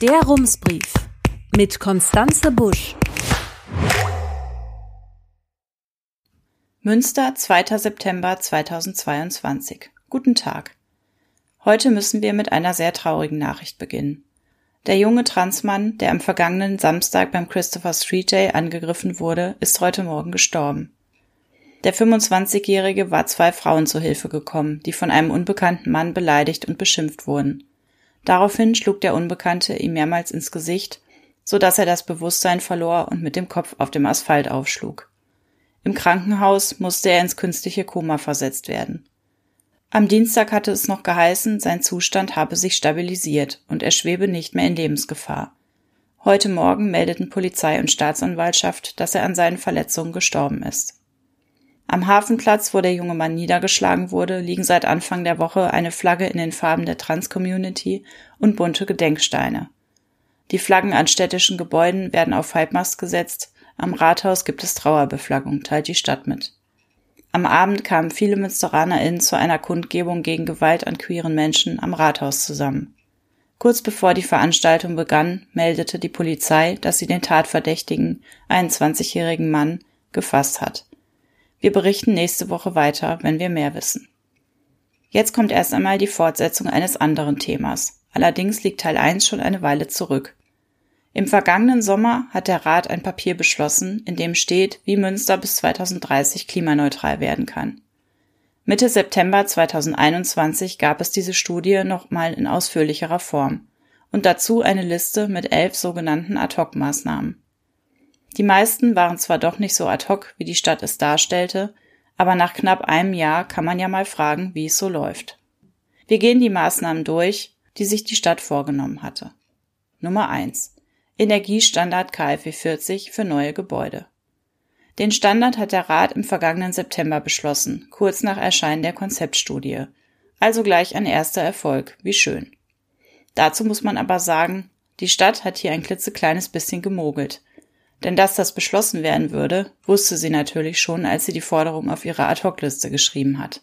Der Rumsbrief mit Konstanze Busch. Münster, 2. September 2022. Guten Tag. Heute müssen wir mit einer sehr traurigen Nachricht beginnen. Der junge Transmann, der am vergangenen Samstag beim Christopher Street Day angegriffen wurde, ist heute Morgen gestorben. Der 25-Jährige war zwei Frauen zu Hilfe gekommen, die von einem unbekannten Mann beleidigt und beschimpft wurden. Daraufhin schlug der Unbekannte ihm mehrmals ins Gesicht, so dass er das Bewusstsein verlor und mit dem Kopf auf dem Asphalt aufschlug. Im Krankenhaus musste er ins künstliche Koma versetzt werden. Am Dienstag hatte es noch geheißen, sein Zustand habe sich stabilisiert und er schwebe nicht mehr in Lebensgefahr. Heute Morgen meldeten Polizei und Staatsanwaltschaft, dass er an seinen Verletzungen gestorben ist. Am Hafenplatz, wo der junge Mann niedergeschlagen wurde, liegen seit Anfang der Woche eine Flagge in den Farben der Trans-Community und bunte Gedenksteine. Die Flaggen an städtischen Gebäuden werden auf Halbmast gesetzt, am Rathaus gibt es Trauerbeflaggung, teilt die Stadt mit. Am Abend kamen viele MünsteranerInnen zu einer Kundgebung gegen Gewalt an queeren Menschen am Rathaus zusammen. Kurz bevor die Veranstaltung begann, meldete die Polizei, dass sie den Tatverdächtigen, einen 20-jährigen Mann, gefasst hat. Wir berichten nächste Woche weiter, wenn wir mehr wissen. Jetzt kommt erst einmal die Fortsetzung eines anderen Themas. Allerdings liegt Teil 1 schon eine Weile zurück. Im vergangenen Sommer hat der Rat ein Papier beschlossen, in dem steht, wie Münster bis 2030 klimaneutral werden kann. Mitte September 2021 gab es diese Studie nochmal in ausführlicherer Form und dazu eine Liste mit elf sogenannten Ad-Hoc-Maßnahmen. Die meisten waren zwar doch nicht so ad hoc, wie die Stadt es darstellte, aber nach knapp einem Jahr kann man ja mal fragen, wie es so läuft. Wir gehen die Maßnahmen durch, die sich die Stadt vorgenommen hatte. Nummer eins: Energiestandard KfW 40 für neue Gebäude. Den Standard hat der Rat im vergangenen September beschlossen, kurz nach Erscheinen der Konzeptstudie. Also gleich ein erster Erfolg, wie schön. Dazu muss man aber sagen, die Stadt hat hier ein klitzekleines bisschen gemogelt. Denn dass das beschlossen werden würde, wusste sie natürlich schon, als sie die Forderung auf ihre Ad-Hoc-Liste geschrieben hat.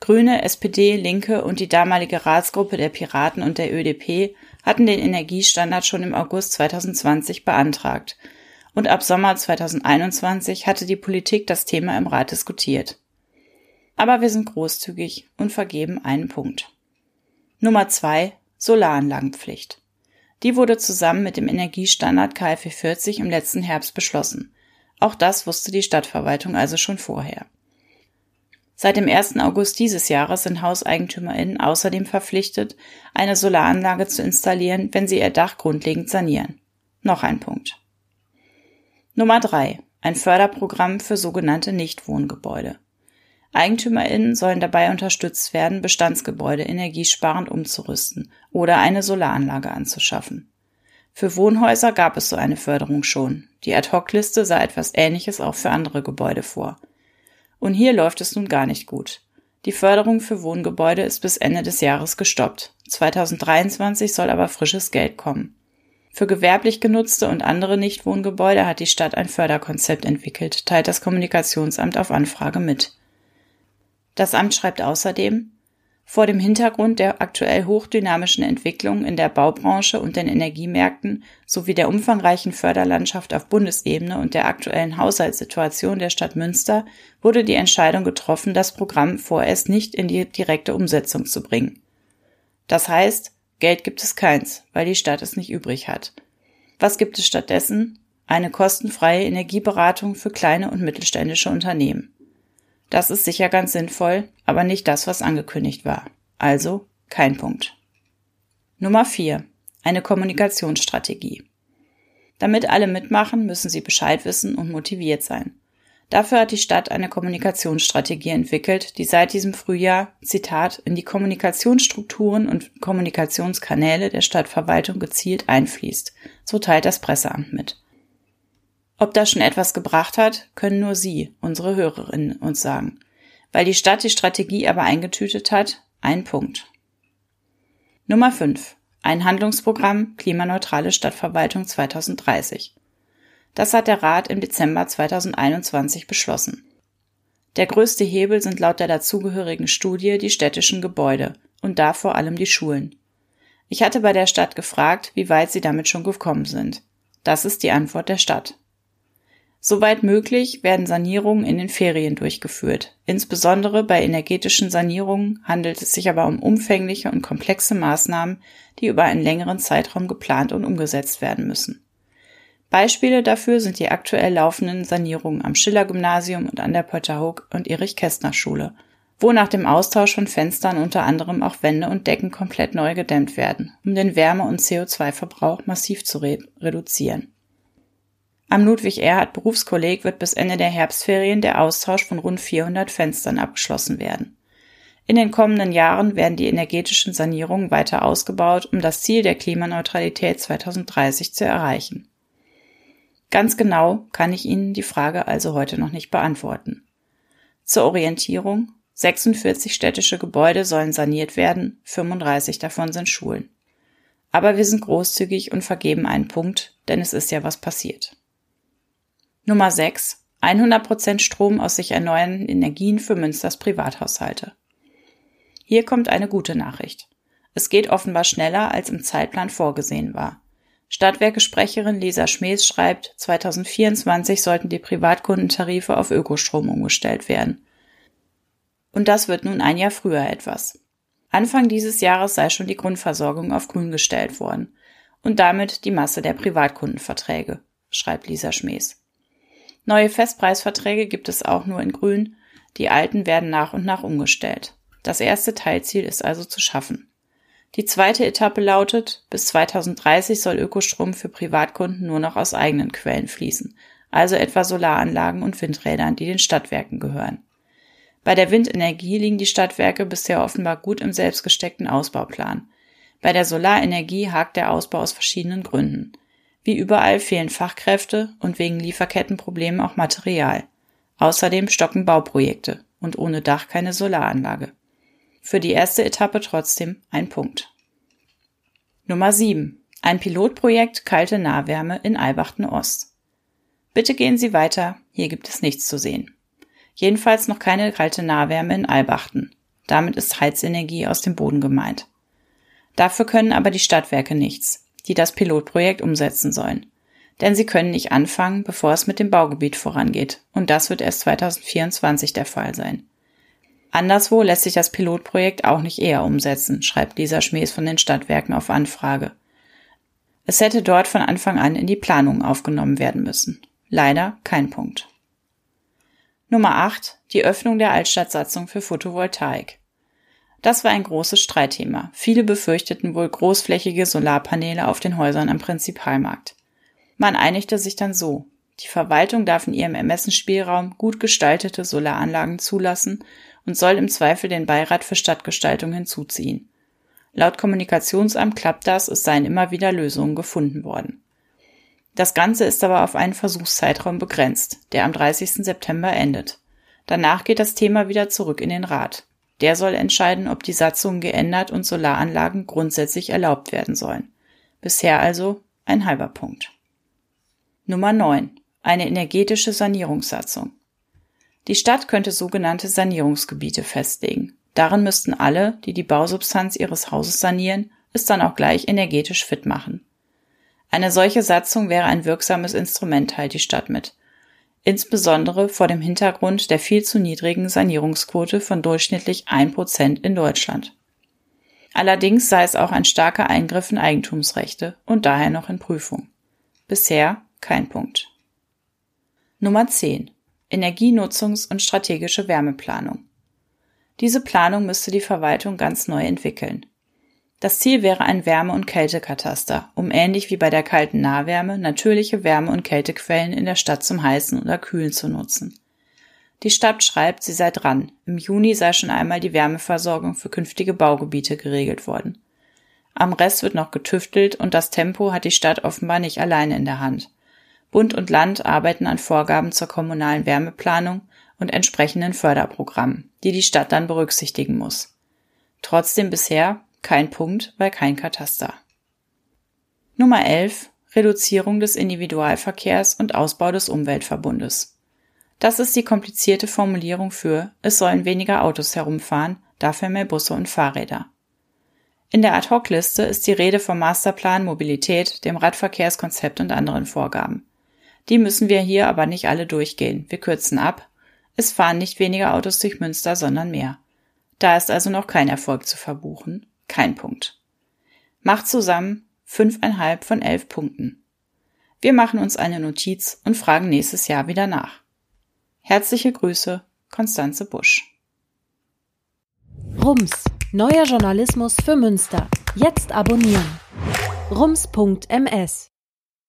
Grüne, SPD, Linke und die damalige Ratsgruppe der Piraten und der ÖDP hatten den Energiestandard schon im August 2020 beantragt. Und ab Sommer 2021 hatte die Politik das Thema im Rat diskutiert. Aber wir sind großzügig und vergeben einen Punkt. Nummer zwei Solaranlagenpflicht. Die wurde zusammen mit dem Energiestandard KfW 40 im letzten Herbst beschlossen. Auch das wusste die Stadtverwaltung also schon vorher. Seit dem 1. August dieses Jahres sind HauseigentümerInnen außerdem verpflichtet, eine Solaranlage zu installieren, wenn sie ihr Dach grundlegend sanieren. Noch ein Punkt. Nummer drei: Ein Förderprogramm für sogenannte Nichtwohngebäude. EigentümerInnen sollen dabei unterstützt werden, Bestandsgebäude energiesparend umzurüsten oder eine Solaranlage anzuschaffen. Für Wohnhäuser gab es so eine Förderung schon. Die Ad-Hoc-Liste sah etwas Ähnliches auch für andere Gebäude vor. Und hier läuft es nun gar nicht gut. Die Förderung für Wohngebäude ist bis Ende des Jahres gestoppt. 2023 soll aber frisches Geld kommen. Für gewerblich genutzte und andere Nichtwohngebäude hat die Stadt ein Förderkonzept entwickelt, teilt das Kommunikationsamt auf Anfrage mit. Das Amt schreibt außerdem, vor dem Hintergrund der aktuell hochdynamischen Entwicklung in der Baubranche und den Energiemärkten sowie der umfangreichen Förderlandschaft auf Bundesebene und der aktuellen Haushaltssituation der Stadt Münster wurde die Entscheidung getroffen, das Programm vorerst nicht in die direkte Umsetzung zu bringen. Das heißt, Geld gibt es keins, weil die Stadt es nicht übrig hat. Was gibt es stattdessen? Eine kostenfreie Energieberatung für kleine und mittelständische Unternehmen. Das ist sicher ganz sinnvoll, aber nicht das, was angekündigt war. Also kein Punkt. Nummer vier: Eine Kommunikationsstrategie. Damit alle mitmachen, müssen sie Bescheid wissen und motiviert sein. Dafür hat die Stadt eine Kommunikationsstrategie entwickelt, die seit diesem Frühjahr, Zitat, in die Kommunikationsstrukturen und Kommunikationskanäle der Stadtverwaltung gezielt einfließt. So teilt das Presseamt mit. Ob das schon etwas gebracht hat, können nur Sie, unsere Hörerinnen, uns sagen. Weil die Stadt die Strategie aber eingetütet hat, ein Punkt. Nummer 5. Ein Handlungsprogramm Klimaneutrale Stadtverwaltung 2030. Das hat der Rat im Dezember 2021 beschlossen. Der größte Hebel sind laut der dazugehörigen Studie die städtischen Gebäude und da vor allem die Schulen. Ich hatte bei der Stadt gefragt, wie weit sie damit schon gekommen sind. Das ist die Antwort der Stadt. Soweit möglich werden Sanierungen in den Ferien durchgeführt. Insbesondere bei energetischen Sanierungen handelt es sich aber um umfängliche und komplexe Maßnahmen, die über einen längeren Zeitraum geplant und umgesetzt werden müssen. Beispiele dafür sind die aktuell laufenden Sanierungen am Schiller-Gymnasium und an der Pötterhoek und Erich-Kästner-Schule, wo nach dem Austausch von Fenstern unter anderem auch Wände und Decken komplett neu gedämmt werden, um den Wärme- und CO2-Verbrauch massiv zu re reduzieren. Am Ludwig-Erhard Berufskolleg wird bis Ende der Herbstferien der Austausch von rund 400 Fenstern abgeschlossen werden. In den kommenden Jahren werden die energetischen Sanierungen weiter ausgebaut, um das Ziel der Klimaneutralität 2030 zu erreichen. Ganz genau kann ich Ihnen die Frage also heute noch nicht beantworten. Zur Orientierung 46 städtische Gebäude sollen saniert werden, 35 davon sind Schulen. Aber wir sind großzügig und vergeben einen Punkt, denn es ist ja was passiert. Nummer 6. 100% Strom aus sich erneuernden Energien für Münsters Privathaushalte. Hier kommt eine gute Nachricht. Es geht offenbar schneller, als im Zeitplan vorgesehen war. Stadtwerke-Sprecherin Lisa Schmees schreibt, 2024 sollten die Privatkundentarife auf Ökostrom umgestellt werden. Und das wird nun ein Jahr früher etwas. Anfang dieses Jahres sei schon die Grundversorgung auf Grün gestellt worden und damit die Masse der Privatkundenverträge, schreibt Lisa Schmees. Neue Festpreisverträge gibt es auch nur in Grün, die alten werden nach und nach umgestellt. Das erste Teilziel ist also zu schaffen. Die zweite Etappe lautet, bis 2030 soll Ökostrom für Privatkunden nur noch aus eigenen Quellen fließen, also etwa Solaranlagen und Windrädern, die den Stadtwerken gehören. Bei der Windenergie liegen die Stadtwerke bisher offenbar gut im selbstgesteckten Ausbauplan. Bei der Solarenergie hakt der Ausbau aus verschiedenen Gründen. Wie überall fehlen Fachkräfte und wegen Lieferkettenproblemen auch Material. Außerdem stocken Bauprojekte und ohne Dach keine Solaranlage. Für die erste Etappe trotzdem ein Punkt. Nummer 7. Ein Pilotprojekt kalte Nahwärme in Albachten Ost. Bitte gehen Sie weiter, hier gibt es nichts zu sehen. Jedenfalls noch keine kalte Nahwärme in Albachten. Damit ist Heizenergie aus dem Boden gemeint. Dafür können aber die Stadtwerke nichts die das Pilotprojekt umsetzen sollen. Denn sie können nicht anfangen, bevor es mit dem Baugebiet vorangeht. Und das wird erst 2024 der Fall sein. Anderswo lässt sich das Pilotprojekt auch nicht eher umsetzen, schreibt Lisa Schmees von den Stadtwerken auf Anfrage. Es hätte dort von Anfang an in die Planung aufgenommen werden müssen. Leider kein Punkt. Nummer 8. Die Öffnung der Altstadtsatzung für Photovoltaik. Das war ein großes Streitthema. Viele befürchteten wohl großflächige Solarpaneele auf den Häusern am Prinzipalmarkt. Man einigte sich dann so. Die Verwaltung darf in ihrem Ermessensspielraum gut gestaltete Solaranlagen zulassen und soll im Zweifel den Beirat für Stadtgestaltung hinzuziehen. Laut Kommunikationsamt klappt das, es seien immer wieder Lösungen gefunden worden. Das Ganze ist aber auf einen Versuchszeitraum begrenzt, der am 30. September endet. Danach geht das Thema wieder zurück in den Rat. Der soll entscheiden, ob die Satzungen geändert und Solaranlagen grundsätzlich erlaubt werden sollen. Bisher also ein halber Punkt. Nummer 9. Eine energetische Sanierungssatzung. Die Stadt könnte sogenannte Sanierungsgebiete festlegen. Darin müssten alle, die die Bausubstanz ihres Hauses sanieren, es dann auch gleich energetisch fit machen. Eine solche Satzung wäre ein wirksames Instrument, teilt die Stadt mit insbesondere vor dem Hintergrund der viel zu niedrigen Sanierungsquote von durchschnittlich ein Prozent in Deutschland. Allerdings sei es auch ein starker Eingriff in Eigentumsrechte und daher noch in Prüfung. Bisher kein Punkt. Nummer 10. Energienutzungs- und strategische Wärmeplanung. Diese Planung müsste die Verwaltung ganz neu entwickeln. Das Ziel wäre ein Wärme- und Kältekataster, um ähnlich wie bei der kalten Nahwärme natürliche Wärme- und Kältequellen in der Stadt zum Heißen oder Kühlen zu nutzen. Die Stadt schreibt, sie sei dran. Im Juni sei schon einmal die Wärmeversorgung für künftige Baugebiete geregelt worden. Am Rest wird noch getüftelt und das Tempo hat die Stadt offenbar nicht alleine in der Hand. Bund und Land arbeiten an Vorgaben zur kommunalen Wärmeplanung und entsprechenden Förderprogrammen, die die Stadt dann berücksichtigen muss. Trotzdem bisher kein Punkt, weil kein Kataster. Nummer 11. Reduzierung des Individualverkehrs und Ausbau des Umweltverbundes. Das ist die komplizierte Formulierung für es sollen weniger Autos herumfahren, dafür mehr Busse und Fahrräder. In der Ad-Hoc-Liste ist die Rede vom Masterplan Mobilität, dem Radverkehrskonzept und anderen Vorgaben. Die müssen wir hier aber nicht alle durchgehen. Wir kürzen ab. Es fahren nicht weniger Autos durch Münster, sondern mehr. Da ist also noch kein Erfolg zu verbuchen. Kein Punkt. Macht zusammen fünfeinhalb von elf Punkten. Wir machen uns eine Notiz und fragen nächstes Jahr wieder nach. Herzliche Grüße, Konstanze Busch. Rums, neuer Journalismus für Münster. Jetzt abonnieren. rums.ms